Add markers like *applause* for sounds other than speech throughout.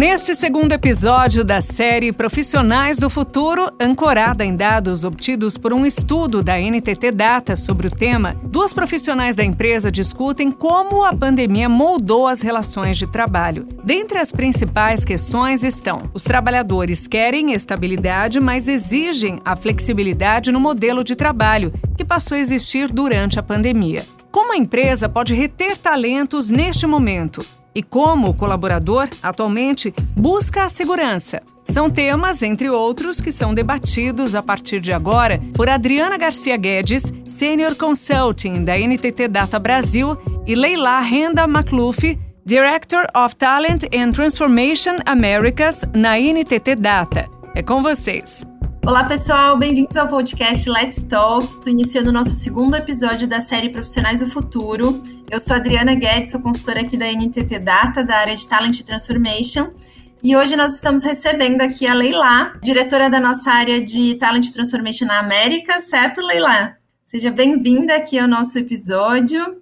Neste segundo episódio da série Profissionais do Futuro, ancorada em dados obtidos por um estudo da NTT Data sobre o tema, duas profissionais da empresa discutem como a pandemia moldou as relações de trabalho. Dentre as principais questões estão: os trabalhadores querem estabilidade, mas exigem a flexibilidade no modelo de trabalho, que passou a existir durante a pandemia. Como a empresa pode reter talentos neste momento? E como o colaborador, atualmente, busca a segurança. São temas, entre outros, que são debatidos a partir de agora por Adriana Garcia Guedes, Senior Consulting da NTT Data Brasil, e Leila Renda Macluf, Director of Talent and Transformation Americas na NTT Data. É com vocês. Olá, pessoal, bem-vindos ao podcast Let's Talk. Estou iniciando o nosso segundo episódio da série Profissionais do Futuro. Eu sou Adriana Guedes, sou consultora aqui da NTT Data, da área de Talent Transformation. E hoje nós estamos recebendo aqui a Leila, diretora da nossa área de Talent Transformation na América, certo, Leila? Seja bem-vinda aqui ao nosso episódio.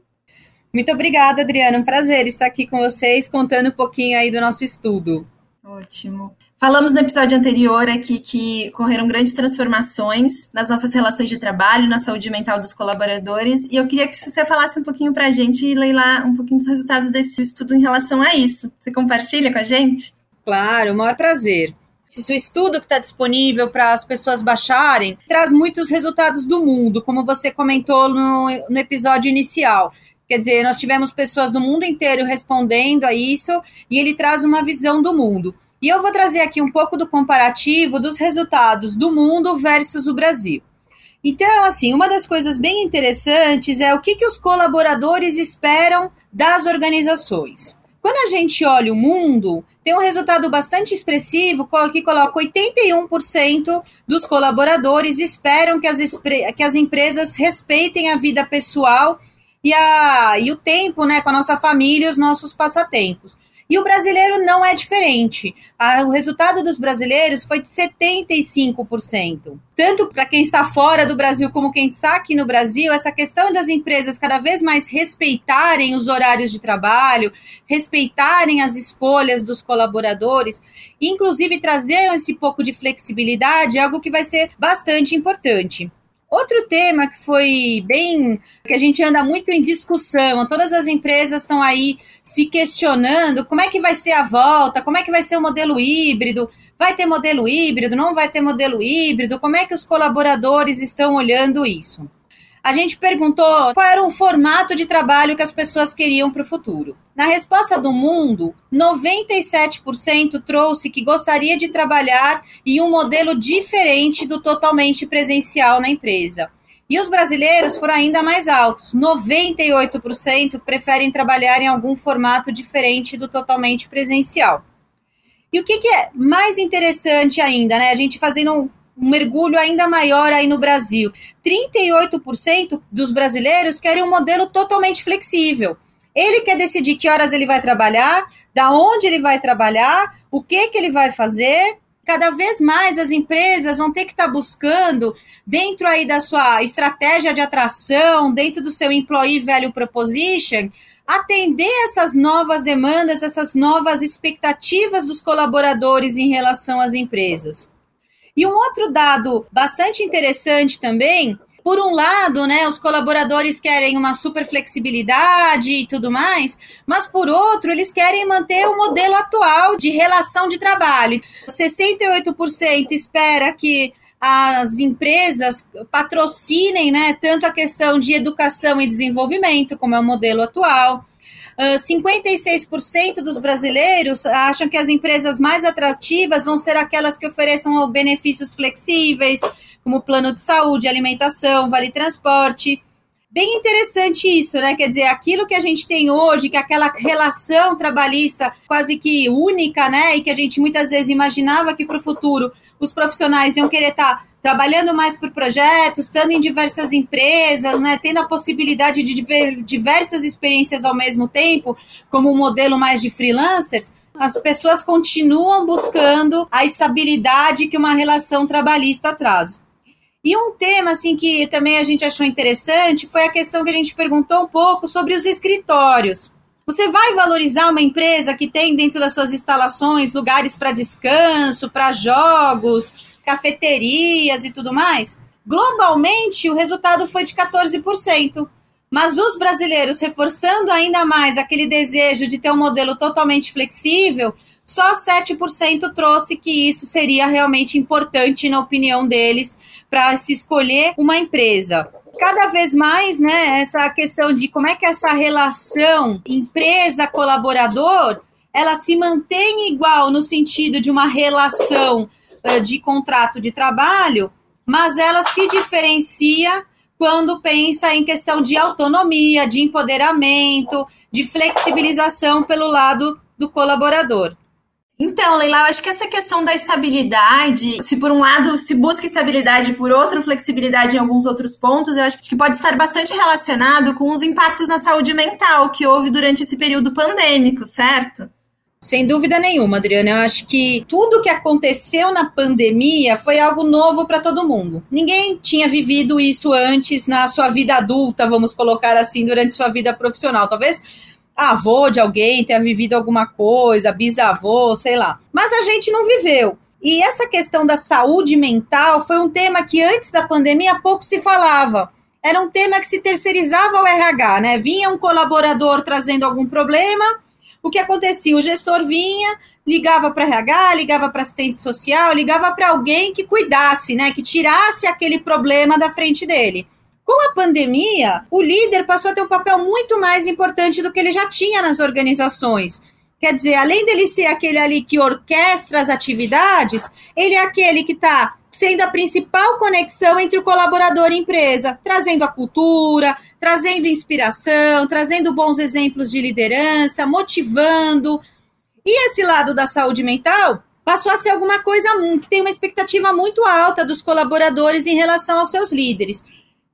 Muito obrigada, Adriana. Um prazer estar aqui com vocês, contando um pouquinho aí do nosso estudo. Ótimo. Falamos no episódio anterior aqui que ocorreram grandes transformações nas nossas relações de trabalho, na saúde mental dos colaboradores, e eu queria que você falasse um pouquinho para a gente e Leila um pouquinho dos resultados desse estudo em relação a isso. Você compartilha com a gente? Claro, o maior prazer. Esse estudo que está disponível para as pessoas baixarem traz muitos resultados do mundo, como você comentou no, no episódio inicial. Quer dizer, nós tivemos pessoas do mundo inteiro respondendo a isso e ele traz uma visão do mundo. E eu vou trazer aqui um pouco do comparativo dos resultados do mundo versus o Brasil. Então, assim, uma das coisas bem interessantes é o que, que os colaboradores esperam das organizações. Quando a gente olha o mundo, tem um resultado bastante expressivo que coloca 81% dos colaboradores esperam que as, que as empresas respeitem a vida pessoal e, a, e o tempo né, com a nossa família e os nossos passatempos. E o brasileiro não é diferente. o resultado dos brasileiros foi de 75%. Tanto para quem está fora do Brasil como quem está aqui no Brasil, essa questão das empresas cada vez mais respeitarem os horários de trabalho, respeitarem as escolhas dos colaboradores, inclusive trazer esse pouco de flexibilidade, é algo que vai ser bastante importante. Outro tema que foi bem. que a gente anda muito em discussão, todas as empresas estão aí se questionando como é que vai ser a volta, como é que vai ser o modelo híbrido, vai ter modelo híbrido, não vai ter modelo híbrido, como é que os colaboradores estão olhando isso? A gente perguntou qual era o formato de trabalho que as pessoas queriam para o futuro. Na resposta do mundo, 97% trouxe que gostaria de trabalhar em um modelo diferente do totalmente presencial na empresa. E os brasileiros foram ainda mais altos. 98% preferem trabalhar em algum formato diferente do totalmente presencial. E o que, que, é mais interessante ainda, né? A gente fazendo um mergulho ainda maior aí no Brasil. 38% dos brasileiros querem um modelo totalmente flexível. Ele quer decidir que horas ele vai trabalhar, da onde ele vai trabalhar, o que, que ele vai fazer. Cada vez mais as empresas vão ter que estar tá buscando, dentro aí da sua estratégia de atração, dentro do seu employee value proposition, atender essas novas demandas, essas novas expectativas dos colaboradores em relação às empresas. E um outro dado bastante interessante também por um lado, né, os colaboradores querem uma super flexibilidade e tudo mais, mas por outro, eles querem manter o modelo atual de relação de trabalho. 68% espera que as empresas patrocinem, né, tanto a questão de educação e desenvolvimento, como é o modelo atual. 56% ah, dos brasileiros acham que as empresas mais atrativas vão ser aquelas que ofereçam benefícios flexíveis, como plano de saúde, alimentação, vale transporte. Bem interessante isso, né? Quer dizer, aquilo que a gente tem hoje, que aquela relação trabalhista quase que única, né? E que a gente muitas vezes imaginava que para o futuro os profissionais iam querer estar tá trabalhando mais por projetos, estando em diversas empresas, né, tendo a possibilidade de ver diversas experiências ao mesmo tempo, como um modelo mais de freelancers, as pessoas continuam buscando a estabilidade que uma relação trabalhista traz. E um tema assim que também a gente achou interessante foi a questão que a gente perguntou um pouco sobre os escritórios. Você vai valorizar uma empresa que tem dentro das suas instalações lugares para descanso, para jogos, cafeterias e tudo mais? Globalmente, o resultado foi de 14%. Mas os brasileiros, reforçando ainda mais aquele desejo de ter um modelo totalmente flexível, só 7% trouxe que isso seria realmente importante, na opinião deles, para se escolher uma empresa. Cada vez mais, né, essa questão de como é que essa relação empresa-colaborador ela se mantém igual no sentido de uma relação uh, de contrato de trabalho, mas ela se diferencia quando pensa em questão de autonomia, de empoderamento, de flexibilização pelo lado do colaborador. Então, Leila, eu acho que essa questão da estabilidade, se por um lado se busca estabilidade, por outro flexibilidade em alguns outros pontos, eu acho que pode estar bastante relacionado com os impactos na saúde mental que houve durante esse período pandêmico, certo? Sem dúvida nenhuma, Adriana. Eu acho que tudo que aconteceu na pandemia foi algo novo para todo mundo. Ninguém tinha vivido isso antes na sua vida adulta, vamos colocar assim, durante sua vida profissional. Talvez avô de alguém tenha vivido alguma coisa, bisavô, sei lá. Mas a gente não viveu. E essa questão da saúde mental foi um tema que antes da pandemia pouco se falava. Era um tema que se terceirizava ao RH, né? Vinha um colaborador trazendo algum problema o que acontecia? O gestor vinha, ligava para RH, ligava para assistente social, ligava para alguém que cuidasse, né, que tirasse aquele problema da frente dele. Com a pandemia, o líder passou a ter um papel muito mais importante do que ele já tinha nas organizações. Quer dizer, além dele ser aquele ali que orquestra as atividades, ele é aquele que está sendo a principal conexão entre o colaborador e a empresa, trazendo a cultura, trazendo inspiração, trazendo bons exemplos de liderança, motivando. E esse lado da saúde mental passou a ser alguma coisa que tem uma expectativa muito alta dos colaboradores em relação aos seus líderes.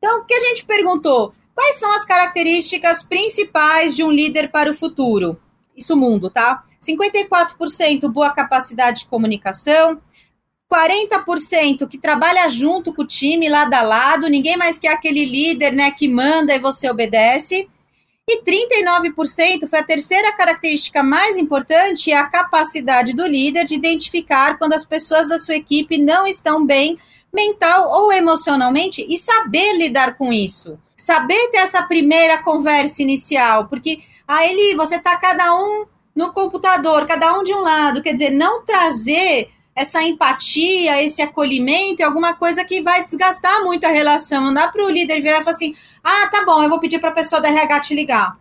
Então, o que a gente perguntou? Quais são as características principais de um líder para o futuro? Isso mundo, tá? 54% boa capacidade de comunicação, 40% que trabalha junto com o time, lado a lado, ninguém mais quer aquele líder né, que manda e você obedece. E 39% foi a terceira característica mais importante, é a capacidade do líder de identificar quando as pessoas da sua equipe não estão bem mental ou emocionalmente e saber lidar com isso. Saber ter essa primeira conversa inicial, porque aí você tá cada um no computador, cada um de um lado, quer dizer, não trazer essa empatia, esse acolhimento é alguma coisa que vai desgastar muito a relação. Não dá para o líder virar e falar assim: ah, tá bom, eu vou pedir para a pessoa da RH te ligar.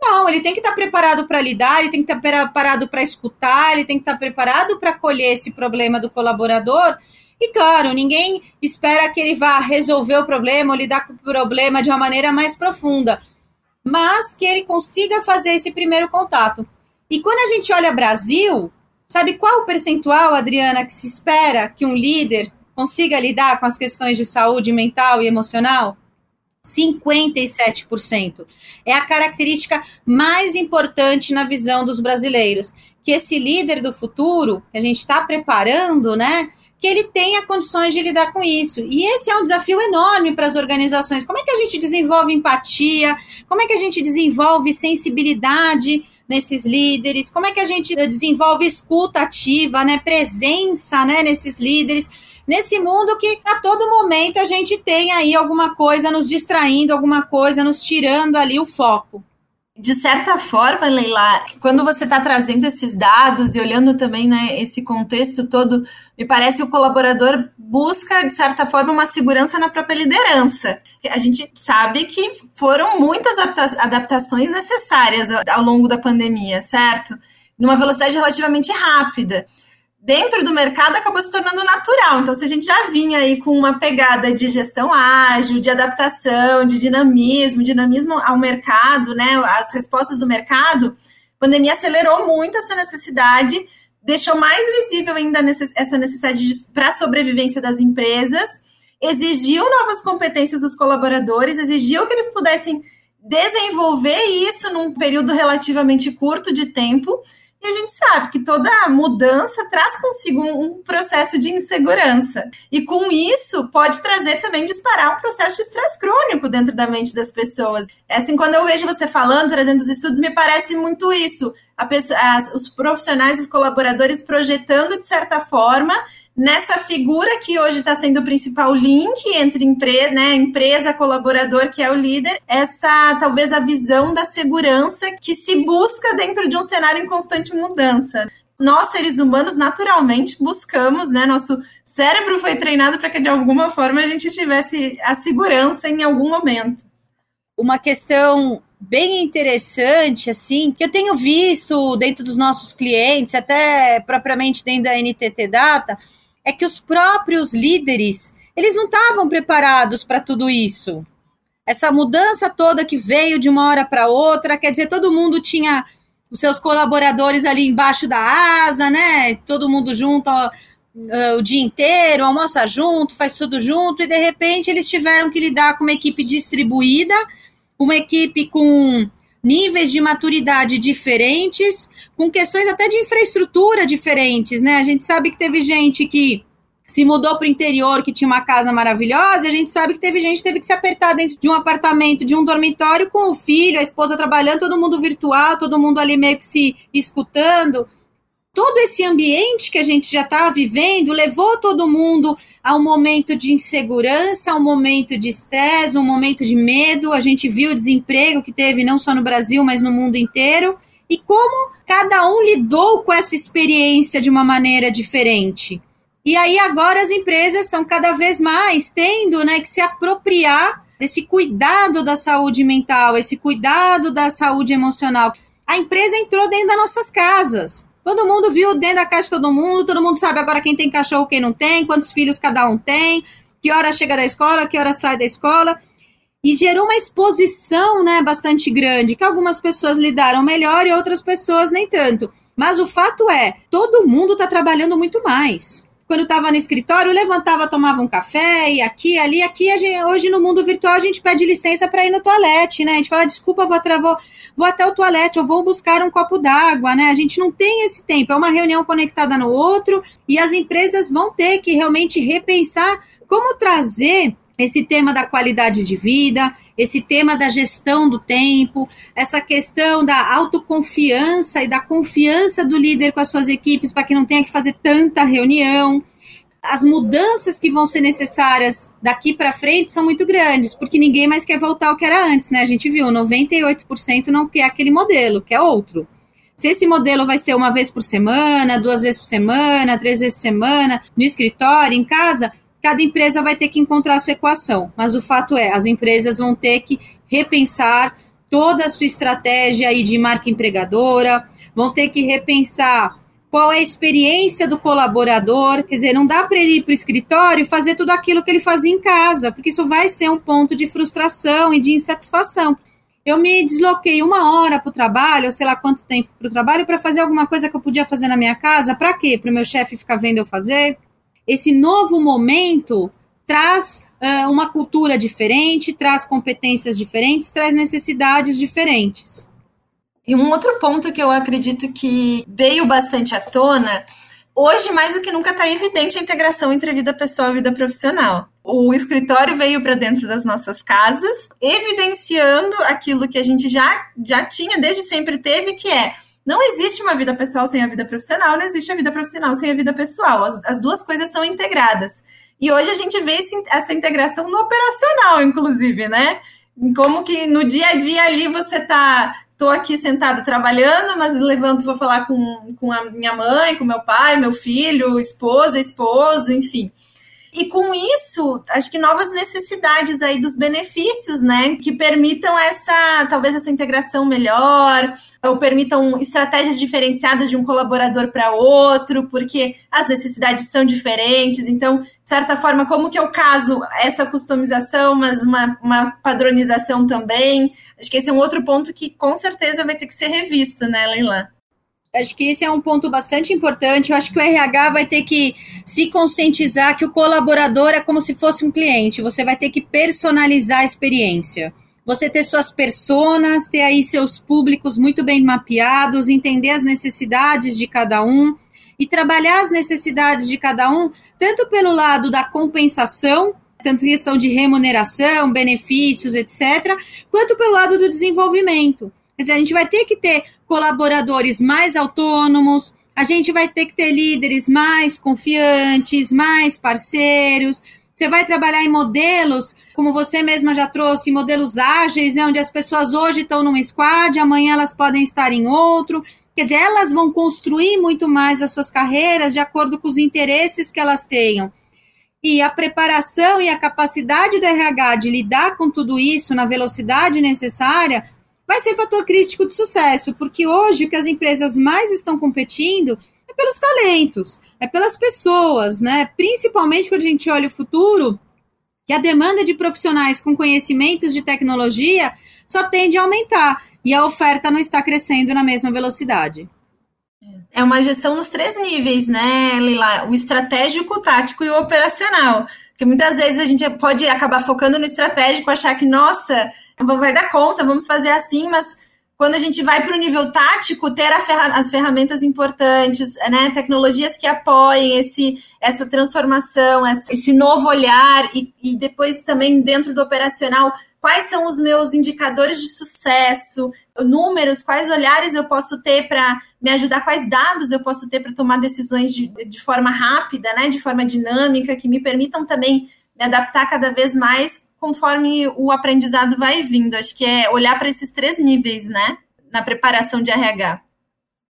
Não, ele tem que estar tá preparado para lidar, ele tem que estar tá preparado para escutar, ele tem que estar tá preparado para acolher esse problema do colaborador. E claro, ninguém espera que ele vá resolver o problema ou lidar com o problema de uma maneira mais profunda, mas que ele consiga fazer esse primeiro contato. E quando a gente olha Brasil, Sabe qual o percentual, Adriana, que se espera que um líder consiga lidar com as questões de saúde mental e emocional? 57%. É a característica mais importante na visão dos brasileiros. Que esse líder do futuro, que a gente está preparando, né? Que ele tenha condições de lidar com isso. E esse é um desafio enorme para as organizações. Como é que a gente desenvolve empatia? Como é que a gente desenvolve sensibilidade nesses líderes? Como é que a gente desenvolve escuta ativa, né, presença, né, nesses líderes? Nesse mundo que a todo momento a gente tem aí alguma coisa nos distraindo, alguma coisa nos tirando ali o foco de certa forma, Leila, quando você está trazendo esses dados e olhando também né, esse contexto todo, me parece que o colaborador busca, de certa forma, uma segurança na própria liderança. A gente sabe que foram muitas adaptações necessárias ao longo da pandemia, certo? Numa velocidade relativamente rápida dentro do mercado acabou se tornando natural. Então, se a gente já vinha aí com uma pegada de gestão ágil, de adaptação, de dinamismo, dinamismo ao mercado, né, as respostas do mercado, a pandemia acelerou muito essa necessidade, deixou mais visível ainda essa necessidade para a sobrevivência das empresas, exigiu novas competências dos colaboradores, exigiu que eles pudessem desenvolver isso num período relativamente curto de tempo E a gente sabe que toda mudança traz consigo um processo de insegurança. E com isso, pode trazer também disparar um processo de estresse crônico dentro da mente das pessoas. É assim, quando eu vejo você falando, trazendo os estudos, me parece muito isso. Pessoa, as, os profissionais, os colaboradores projetando, de certa forma, nessa figura que hoje está sendo o principal link entre empre né, empresa, colaborador, que é o líder, essa talvez a visão da segurança que se busca dentro de um cenário em constante mudança. Nós, seres humanos, naturalmente buscamos, né? Nosso cérebro foi treinado para que de alguma forma a gente tivesse a segurança em algum momento. Uma questão bem interessante, assim, que eu tenho visto dentro dos nossos clientes, até propriamente dentro da NTT Data, é que os próprios líderes, eles não estavam preparados para tudo isso. Essa mudança toda que veio de uma hora para outra, quer dizer, todo mundo tinha os seus colaboradores ali embaixo da asa, né? Todo mundo junto ó, o dia inteiro, almoça junto, faz tudo junto, e de repente eles tiveram que lidar com uma equipe distribuída, uma equipe com níveis de maturidade diferentes, com questões até de infraestrutura diferentes, né? A gente sabe que teve gente que se mudou para o interior, que tinha uma casa maravilhosa, a gente sabe que teve gente que teve que se apertar dentro de um apartamento, de um dormitório, com o filho, a esposa trabalhando, todo mundo virtual, todo mundo ali meio que se escutando todo esse ambiente que a gente já está vivendo levou todo mundo a um momento de insegurança, a um momento de estresse, um momento de medo. A gente viu o desemprego que teve não só no Brasil, mas no mundo inteiro. E como cada um lidou com essa experiência de uma maneira diferente. E aí agora as empresas estão cada vez mais tendo né, que se apropriar desse cuidado da saúde mental, esse cuidado da saúde emocional. A empresa entrou dentro das nossas casas. Todo mundo viu dentro da casa de todo mundo, todo mundo sabe agora quem tem cachorro, quem não tem, quantos filhos cada um tem, que hora chega da escola, que hora sai da escola. E gerou uma exposição né, bastante grande, que algumas pessoas lidaram melhor e outras pessoas nem tanto. Mas o fato é, todo mundo está trabalhando muito mais quando estava no escritório, levantava, tomava um café, e aqui, ali, aqui. Gente, hoje no mundo virtual a gente pede licença para ir no toalete, né? A gente fala, desculpa, vou, vou, vou até o toalete, eu vou buscar um copo d'água, né? A gente não tem esse tempo, é uma reunião conectada no outro, e as empresas vão ter que realmente repensar como trazer esse tema da qualidade de vida, esse tema da gestão do tempo, essa questão da autoconfiança e da confiança do líder com as suas equipes para que não tenha que fazer tanta reunião. As mudanças que vão ser necessárias daqui para frente são muito grandes, porque ninguém mais quer voltar ao que era antes, né? A gente viu, 98% não quer aquele modelo, quer outro. Se esse modelo vai ser uma vez por semana, duas vezes por semana, três vezes por semana, no escritório, em casa, cada empresa vai ter que encontrar a sua equação, mas o fato é, as empresas vão ter que repensar toda a sua estratégia aí de marca empregadora, vão ter que repensar qual é a experiência do colaborador, quer dizer, não dá para ele ir para o escritório fazer tudo aquilo que ele fazia em casa, porque isso vai ser um ponto de frustração e de insatisfação. Eu me desloquei uma hora para o trabalho, ou sei lá quanto tempo para o trabalho, para fazer alguma coisa que eu podia fazer na minha casa, para quê? Para o meu chefe ficar vendo eu fazer? Esse novo momento traz uh, uma cultura diferente, traz competências diferentes, traz necessidades diferentes. E um outro ponto que eu acredito que veio bastante à tona, hoje mais do que nunca está evidente a integração entre vida pessoal e vida profissional. O escritório veio para dentro das nossas casas, evidenciando aquilo que a gente já, já tinha, desde sempre teve, que é não existe uma vida pessoal sem a vida profissional, não existe a vida profissional sem a vida pessoal. As, as duas coisas são integradas. E hoje a gente vê esse, essa integração no operacional, inclusive, né? Como que no dia a dia ali você tá. Tô aqui sentado trabalhando, mas levanto, vou falar com, com a minha mãe, com meu pai, meu filho, esposa, esposo, enfim. E com isso, acho que novas necessidades aí dos benefícios, né? Que permitam essa, talvez essa integração melhor, ou permitam estratégias diferenciadas de um colaborador para outro, porque as necessidades são diferentes. Então, de certa forma, como que o caso essa customização, mas uma, uma padronização também? Acho que esse é um outro ponto que com certeza vai ter que ser revisto, né, Leila? Acho que esse é um ponto bastante importante. Eu acho que o RH vai ter que se conscientizar que o colaborador é como se fosse um cliente. Você vai ter que personalizar a experiência. você ter suas personas, ter aí seus públicos muito bem mapeados, entender as necessidades de cada um e trabalhar as necessidades de cada um, tanto pelo lado da compensação, tanto questão de remuneração, benefícios, etc., quanto pelo lado do desenvolvimento. Quer dizer, a gente vai ter que ter colaboradores mais autônomos, a gente vai ter que ter líderes mais confiantes, mais parceiros. Você vai trabalhar em modelos, como você mesma já trouxe, modelos ágeis, né, onde as pessoas hoje estão numa squad, amanhã elas podem estar em outro. Quer dizer, elas vão construir muito mais as suas carreiras de acordo com os interesses que elas tenham. E a preparação e a capacidade do RH de lidar com tudo isso na velocidade necessária vai ser fator crítico de sucesso, porque hoje o que as empresas mais estão competindo é pelos talentos, é pelas pessoas, né? Principalmente quando a gente olha o futuro, que a demanda de profissionais com conhecimentos de tecnologia só tende a aumentar e a oferta não está crescendo na mesma velocidade. É uma gestão nos três níveis, né, Lila? O estratégico, o tático e o operacional. Porque muitas vezes a gente pode acabar focando no estratégico, achar que, nossa, vai dar conta, vamos fazer assim, mas quando a gente vai para o nível tático, ter ferra as ferramentas importantes, né, tecnologias que apoiem esse, essa transformação, esse novo olhar, e, e depois também dentro do operacional, quais são os meus indicadores de sucesso, números, quais olhares eu posso ter para me ajudar, quais dados eu posso ter para tomar decisões de, de forma rápida, né, de forma dinâmica, que me permitam também me adaptar cada vez mais conforme o aprendizado vai vindo. Acho que é olhar para esses três níveis, né? Na preparação de RH.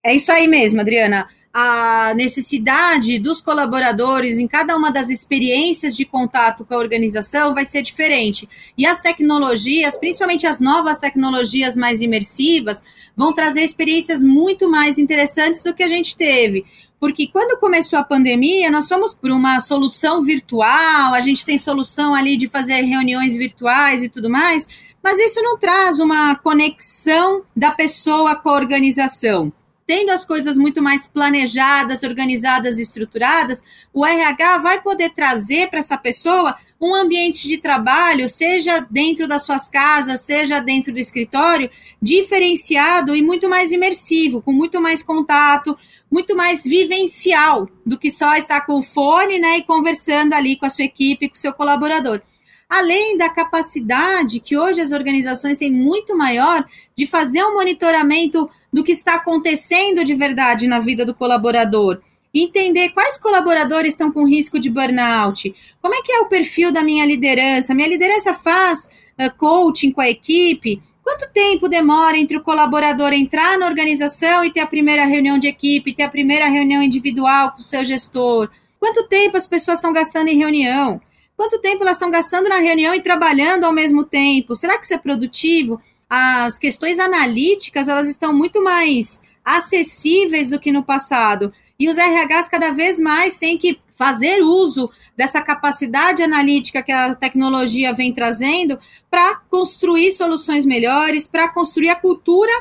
É isso aí mesmo, Adriana. A necessidade dos colaboradores em cada uma das experiências de contato com a organização vai ser diferente. E as tecnologias, principalmente as novas tecnologias mais imersivas, vão trazer experiências muito mais interessantes do que a gente teve porque quando começou a pandemia, nós fomos por uma solução virtual, a gente tem solução ali de fazer reuniões virtuais e tudo mais, mas isso não traz uma conexão da pessoa com a organização. Tendo as coisas muito mais planejadas, organizadas estruturadas, o RH vai poder trazer para essa pessoa um ambiente de trabalho, seja dentro das suas casas, seja dentro do escritório, diferenciado e muito mais imersivo, com muito mais contato, muito mais vivencial do que só estar com o fone, né, e conversando ali com a sua equipe, com o seu colaborador. Além da capacidade que hoje as organizações têm muito maior de fazer um monitoramento do que está acontecendo de verdade na vida do colaborador. Entender quais colaboradores estão com risco de burnout, como é que é o perfil da minha liderança, minha liderança faz uh, coaching com a equipe, Quanto tempo demora entre o colaborador entrar na organização e ter a primeira reunião de equipe, ter a primeira reunião individual com o seu gestor? Quanto tempo as pessoas estão gastando em reunião? Quanto tempo elas estão gastando na reunião e trabalhando ao mesmo tempo? Será que isso é produtivo? As questões analíticas, elas estão muito mais acessíveis do que no passado. E os RHs cada vez mais têm que fazer uso dessa capacidade analítica que a tecnologia vem trazendo para construir soluções melhores, para construir a cultura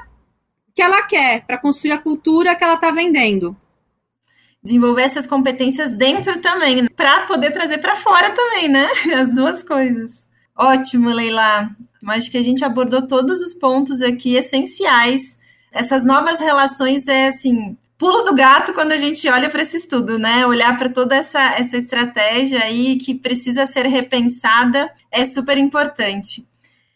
que ela quer, para construir a cultura que ela está vendendo. Desenvolver essas competências dentro também, para poder trazer para fora também, né? *laughs* As duas coisas. Ótimo, Leila. Acho que a gente abordou todos os pontos aqui essenciais. Essas novas relações é assim, pulo do gato quando a gente olha para esse estudo, né? Olhar para toda essa, essa estratégia aí que precisa ser repensada é super importante.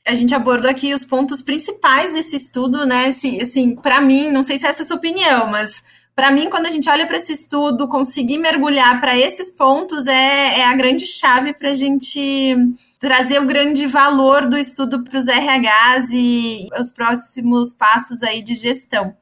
A gente abordou aqui os pontos principais desse estudo, né? Assim, assim para mim, não sei se essa é a sua opinião, mas para mim, quando a gente olha para esse estudo, conseguir mergulhar para esses pontos é, é a grande chave para a gente trazer o grande valor do estudo para os RHs e os próximos passos aí de gestão.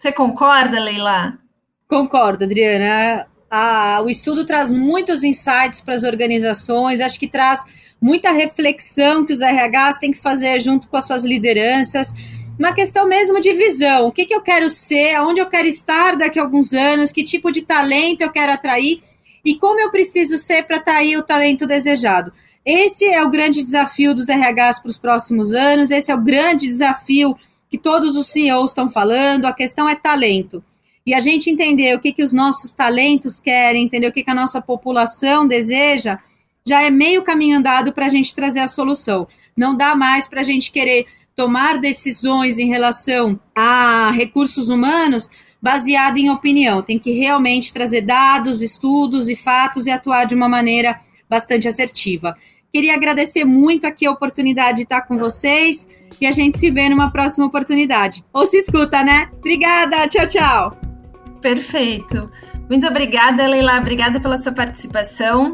Você concorda, Leila? Concordo, Adriana. Ah, o estudo traz muitos insights para as organizações, acho que traz muita reflexão que os RHs têm que fazer junto com as suas lideranças. Uma questão mesmo de visão: o que, que eu quero ser, aonde eu quero estar daqui a alguns anos, que tipo de talento eu quero atrair e como eu preciso ser para atrair o talento desejado. Esse é o grande desafio dos RHs para os próximos anos, esse é o grande desafio que todos os CEOs estão falando, a questão é talento. E a gente entender o que, que os nossos talentos querem, entender o que, que a nossa população deseja, já é meio caminho andado para a gente trazer a solução. Não dá mais para a gente querer tomar decisões em relação a recursos humanos baseado em opinião. Tem que realmente trazer dados, estudos e fatos e atuar de uma maneira bastante assertiva. Queria agradecer muito aqui a oportunidade de estar com vocês e a gente se vê numa próxima oportunidade. Ou se escuta, né? Obrigada, tchau, tchau. Perfeito. Muito obrigada, Leila. Obrigada pela sua participação.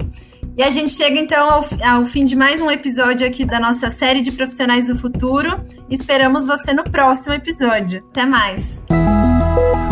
E a gente chega então ao, ao, fim de mais um episódio aqui da nossa série de profissionais do futuro. Esperamos você no próximo episódio. Até mais.